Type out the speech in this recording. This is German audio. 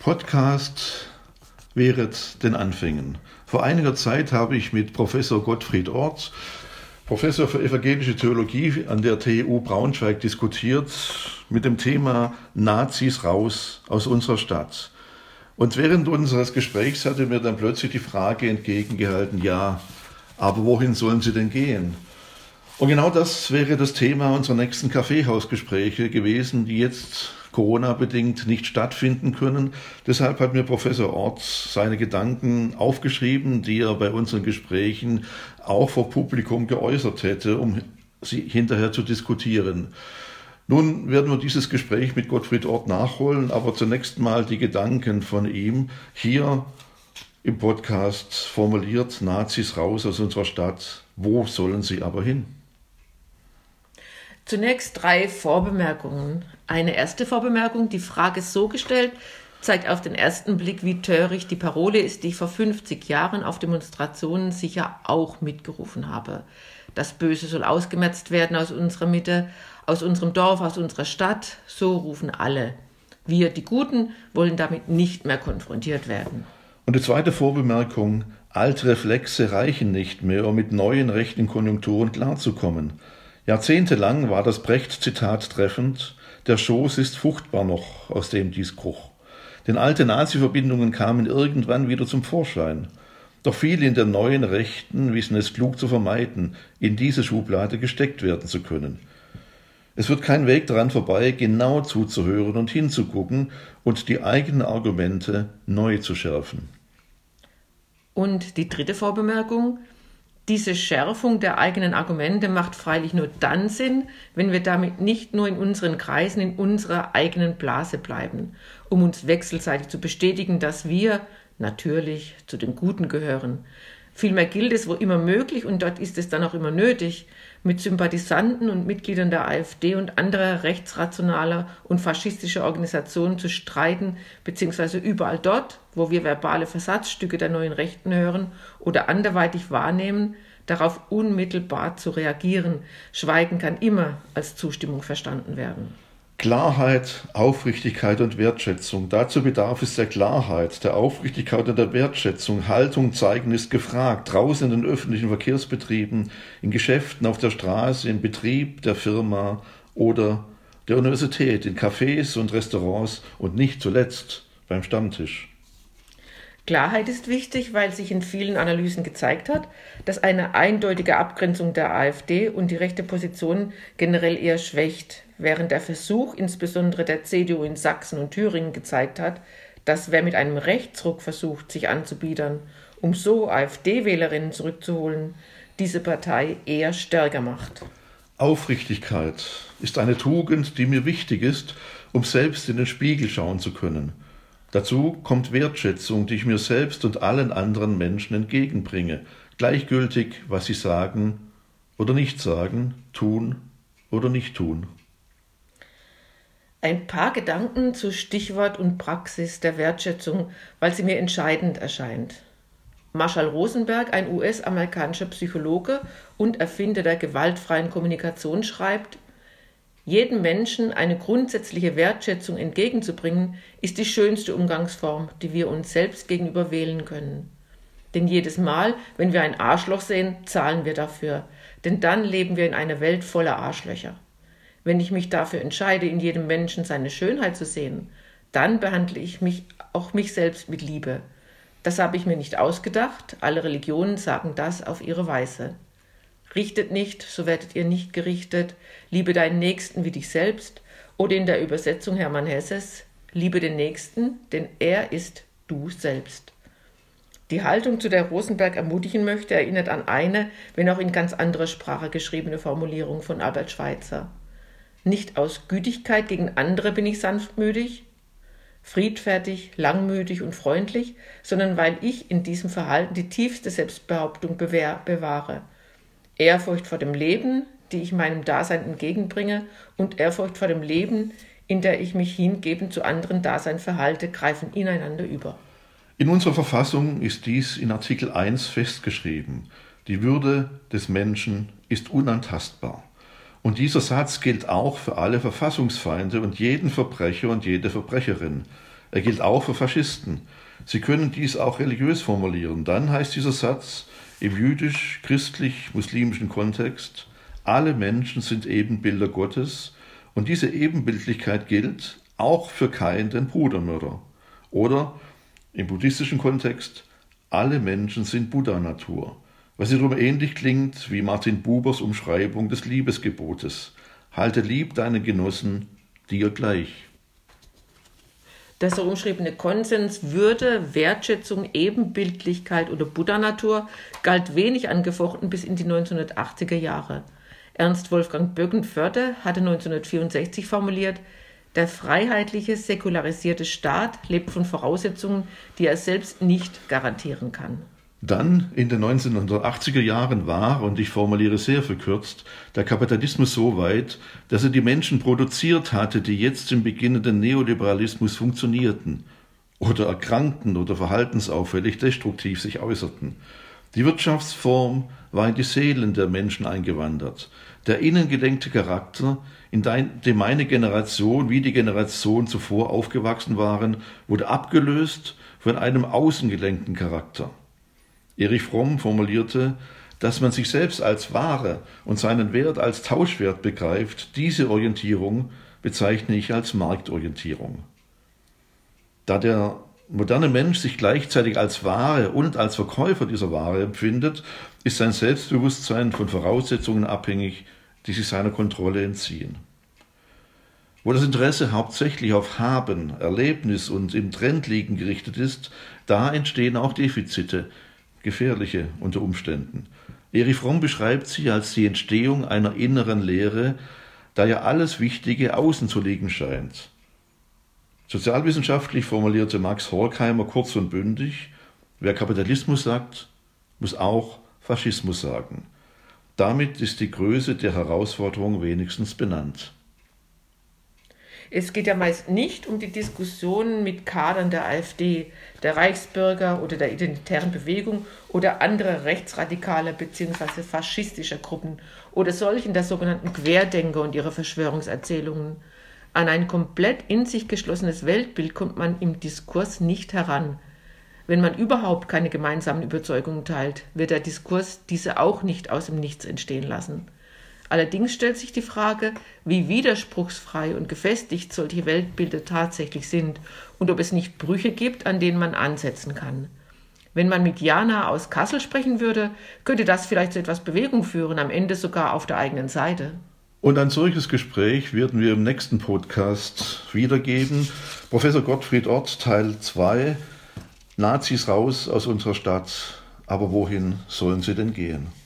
Podcast während den Anfängen. Vor einiger Zeit habe ich mit Professor Gottfried Orts, Professor für evangelische Theologie an der TU Braunschweig diskutiert mit dem Thema Nazis raus aus unserer Stadt. Und während unseres Gesprächs hatte mir dann plötzlich die Frage entgegengehalten, ja, aber wohin sollen sie denn gehen? Und genau das wäre das Thema unserer nächsten Kaffeehausgespräche gewesen, die jetzt Corona-bedingt nicht stattfinden können. Deshalb hat mir Professor Orts seine Gedanken aufgeschrieben, die er bei unseren Gesprächen auch vor Publikum geäußert hätte, um sie hinterher zu diskutieren. Nun werden wir dieses Gespräch mit Gottfried Ort nachholen, aber zunächst mal die Gedanken von ihm hier im Podcast formuliert, Nazis raus aus unserer Stadt, wo sollen sie aber hin? Zunächst drei Vorbemerkungen. Eine erste Vorbemerkung, die Frage ist so gestellt, zeigt auf den ersten Blick, wie töricht die Parole ist, die ich vor 50 Jahren auf Demonstrationen sicher auch mitgerufen habe. Das Böse soll ausgemerzt werden aus unserer Mitte, aus unserem Dorf, aus unserer Stadt, so rufen alle. Wir, die Guten, wollen damit nicht mehr konfrontiert werden. Und die zweite Vorbemerkung, alte Reflexe reichen nicht mehr, um mit neuen rechten Konjunkturen klarzukommen. Jahrzehntelang war das Brecht-Zitat treffend, der Schoß ist fruchtbar noch, aus dem dies kruch. Denn alte Nazi-Verbindungen kamen irgendwann wieder zum Vorschein. Doch viele in der neuen Rechten wissen es klug zu vermeiden, in diese Schublade gesteckt werden zu können. Es wird kein Weg daran vorbei, genau zuzuhören und hinzugucken und die eigenen Argumente neu zu schärfen. Und die dritte Vorbemerkung, diese Schärfung der eigenen Argumente macht freilich nur dann Sinn, wenn wir damit nicht nur in unseren Kreisen, in unserer eigenen Blase bleiben, um uns wechselseitig zu bestätigen, dass wir natürlich zu den Guten gehören. Vielmehr gilt es, wo immer möglich, und dort ist es dann auch immer nötig, mit Sympathisanten und Mitgliedern der AfD und anderer rechtsrationaler und faschistischer Organisationen zu streiten, beziehungsweise überall dort, wo wir verbale Versatzstücke der neuen Rechten hören oder anderweitig wahrnehmen, darauf unmittelbar zu reagieren. Schweigen kann immer als Zustimmung verstanden werden. Klarheit, Aufrichtigkeit und Wertschätzung. Dazu bedarf es der Klarheit, der Aufrichtigkeit und der Wertschätzung. Haltung zeigen ist gefragt. Draußen in den öffentlichen Verkehrsbetrieben, in Geschäften, auf der Straße, im Betrieb der Firma oder der Universität, in Cafés und Restaurants und nicht zuletzt beim Stammtisch. Klarheit ist wichtig, weil sich in vielen Analysen gezeigt hat, dass eine eindeutige Abgrenzung der AfD und die rechte Position generell eher schwächt, während der Versuch insbesondere der CDU in Sachsen und Thüringen gezeigt hat, dass wer mit einem Rechtsruck versucht, sich anzubiedern, um so AfD-Wählerinnen zurückzuholen, diese Partei eher stärker macht. Aufrichtigkeit ist eine Tugend, die mir wichtig ist, um selbst in den Spiegel schauen zu können. Dazu kommt Wertschätzung, die ich mir selbst und allen anderen Menschen entgegenbringe, gleichgültig, was sie sagen oder nicht sagen, tun oder nicht tun. Ein paar Gedanken zu Stichwort und Praxis der Wertschätzung, weil sie mir entscheidend erscheint. Marshall Rosenberg, ein US-amerikanischer Psychologe und Erfinder der gewaltfreien Kommunikation, schreibt, jedem Menschen eine grundsätzliche Wertschätzung entgegenzubringen, ist die schönste Umgangsform, die wir uns selbst gegenüber wählen können. Denn jedes Mal, wenn wir ein Arschloch sehen, zahlen wir dafür, denn dann leben wir in einer Welt voller Arschlöcher. Wenn ich mich dafür entscheide, in jedem Menschen seine Schönheit zu sehen, dann behandle ich mich auch mich selbst mit Liebe. Das habe ich mir nicht ausgedacht, alle Religionen sagen das auf ihre Weise. Richtet nicht, so werdet ihr nicht gerichtet. Liebe deinen Nächsten wie dich selbst. Oder in der Übersetzung Hermann Hesses, liebe den Nächsten, denn er ist du selbst. Die Haltung, zu der Rosenberg ermutigen möchte, erinnert an eine, wenn auch in ganz anderer Sprache geschriebene Formulierung von Albert Schweitzer. Nicht aus Gütigkeit gegen andere bin ich sanftmütig, friedfertig, langmütig und freundlich, sondern weil ich in diesem Verhalten die tiefste Selbstbehauptung bewahre Ehrfurcht vor dem Leben, die ich meinem Dasein entgegenbringe, und Ehrfurcht vor dem Leben, in der ich mich hingebend zu anderen Dasein verhalte, greifen ineinander über. In unserer Verfassung ist dies in Artikel 1 festgeschrieben. Die Würde des Menschen ist unantastbar. Und dieser Satz gilt auch für alle Verfassungsfeinde und jeden Verbrecher und jede Verbrecherin. Er gilt auch für Faschisten. Sie können dies auch religiös formulieren. Dann heißt dieser Satz im jüdisch, christlich, muslimischen Kontext, alle Menschen sind Ebenbilder Gottes und diese Ebenbildlichkeit gilt auch für Kain, den Brudermörder. Oder im buddhistischen Kontext, alle Menschen sind Buddha-Natur, was wiederum ähnlich klingt wie Martin Bubers Umschreibung des Liebesgebotes. Halte lieb deinen Genossen dir gleich. Der so umschriebene Konsens Würde, Wertschätzung, Ebenbildlichkeit oder Buddha-Natur galt wenig angefochten bis in die 1980er Jahre. Ernst Wolfgang Böckenförde hatte 1964 formuliert, der freiheitliche, säkularisierte Staat lebt von Voraussetzungen, die er selbst nicht garantieren kann. Dann in den 1980er Jahren war, und ich formuliere sehr verkürzt, der Kapitalismus so weit, dass er die Menschen produziert hatte, die jetzt im beginnenden Neoliberalismus funktionierten oder erkrankten oder verhaltensauffällig destruktiv sich äußerten. Die Wirtschaftsform war in die Seelen der Menschen eingewandert. Der innengelenkte Charakter, in dem meine Generation wie die Generation zuvor aufgewachsen waren, wurde abgelöst von einem außengelenkten Charakter. Erich Fromm formulierte, dass man sich selbst als Ware und seinen Wert als Tauschwert begreift, diese Orientierung bezeichne ich als Marktorientierung. Da der moderne Mensch sich gleichzeitig als Ware und als Verkäufer dieser Ware empfindet, ist sein Selbstbewusstsein von Voraussetzungen abhängig, die sich seiner Kontrolle entziehen. Wo das Interesse hauptsächlich auf Haben, Erlebnis und im Trend liegen gerichtet ist, da entstehen auch Defizite, gefährliche unter Umständen. Erich Fromm beschreibt sie als die Entstehung einer inneren Leere, da ja alles Wichtige außen zu liegen scheint. Sozialwissenschaftlich formulierte Max Horkheimer kurz und bündig, wer Kapitalismus sagt, muss auch Faschismus sagen. Damit ist die Größe der Herausforderung wenigstens benannt. Es geht ja meist nicht um die Diskussionen mit Kadern der AfD, der Reichsbürger oder der Identitären Bewegung oder anderer rechtsradikaler bzw. faschistischer Gruppen oder solchen der sogenannten Querdenker und ihre Verschwörungserzählungen. An ein komplett in sich geschlossenes Weltbild kommt man im Diskurs nicht heran. Wenn man überhaupt keine gemeinsamen Überzeugungen teilt, wird der Diskurs diese auch nicht aus dem Nichts entstehen lassen. Allerdings stellt sich die Frage, wie widerspruchsfrei und gefestigt solche Weltbilder tatsächlich sind und ob es nicht Brüche gibt, an denen man ansetzen kann. Wenn man mit Jana aus Kassel sprechen würde, könnte das vielleicht zu etwas Bewegung führen, am Ende sogar auf der eigenen Seite. Und ein solches Gespräch werden wir im nächsten Podcast wiedergeben. Professor Gottfried Ort, Teil 2. Nazis raus aus unserer Stadt. Aber wohin sollen sie denn gehen?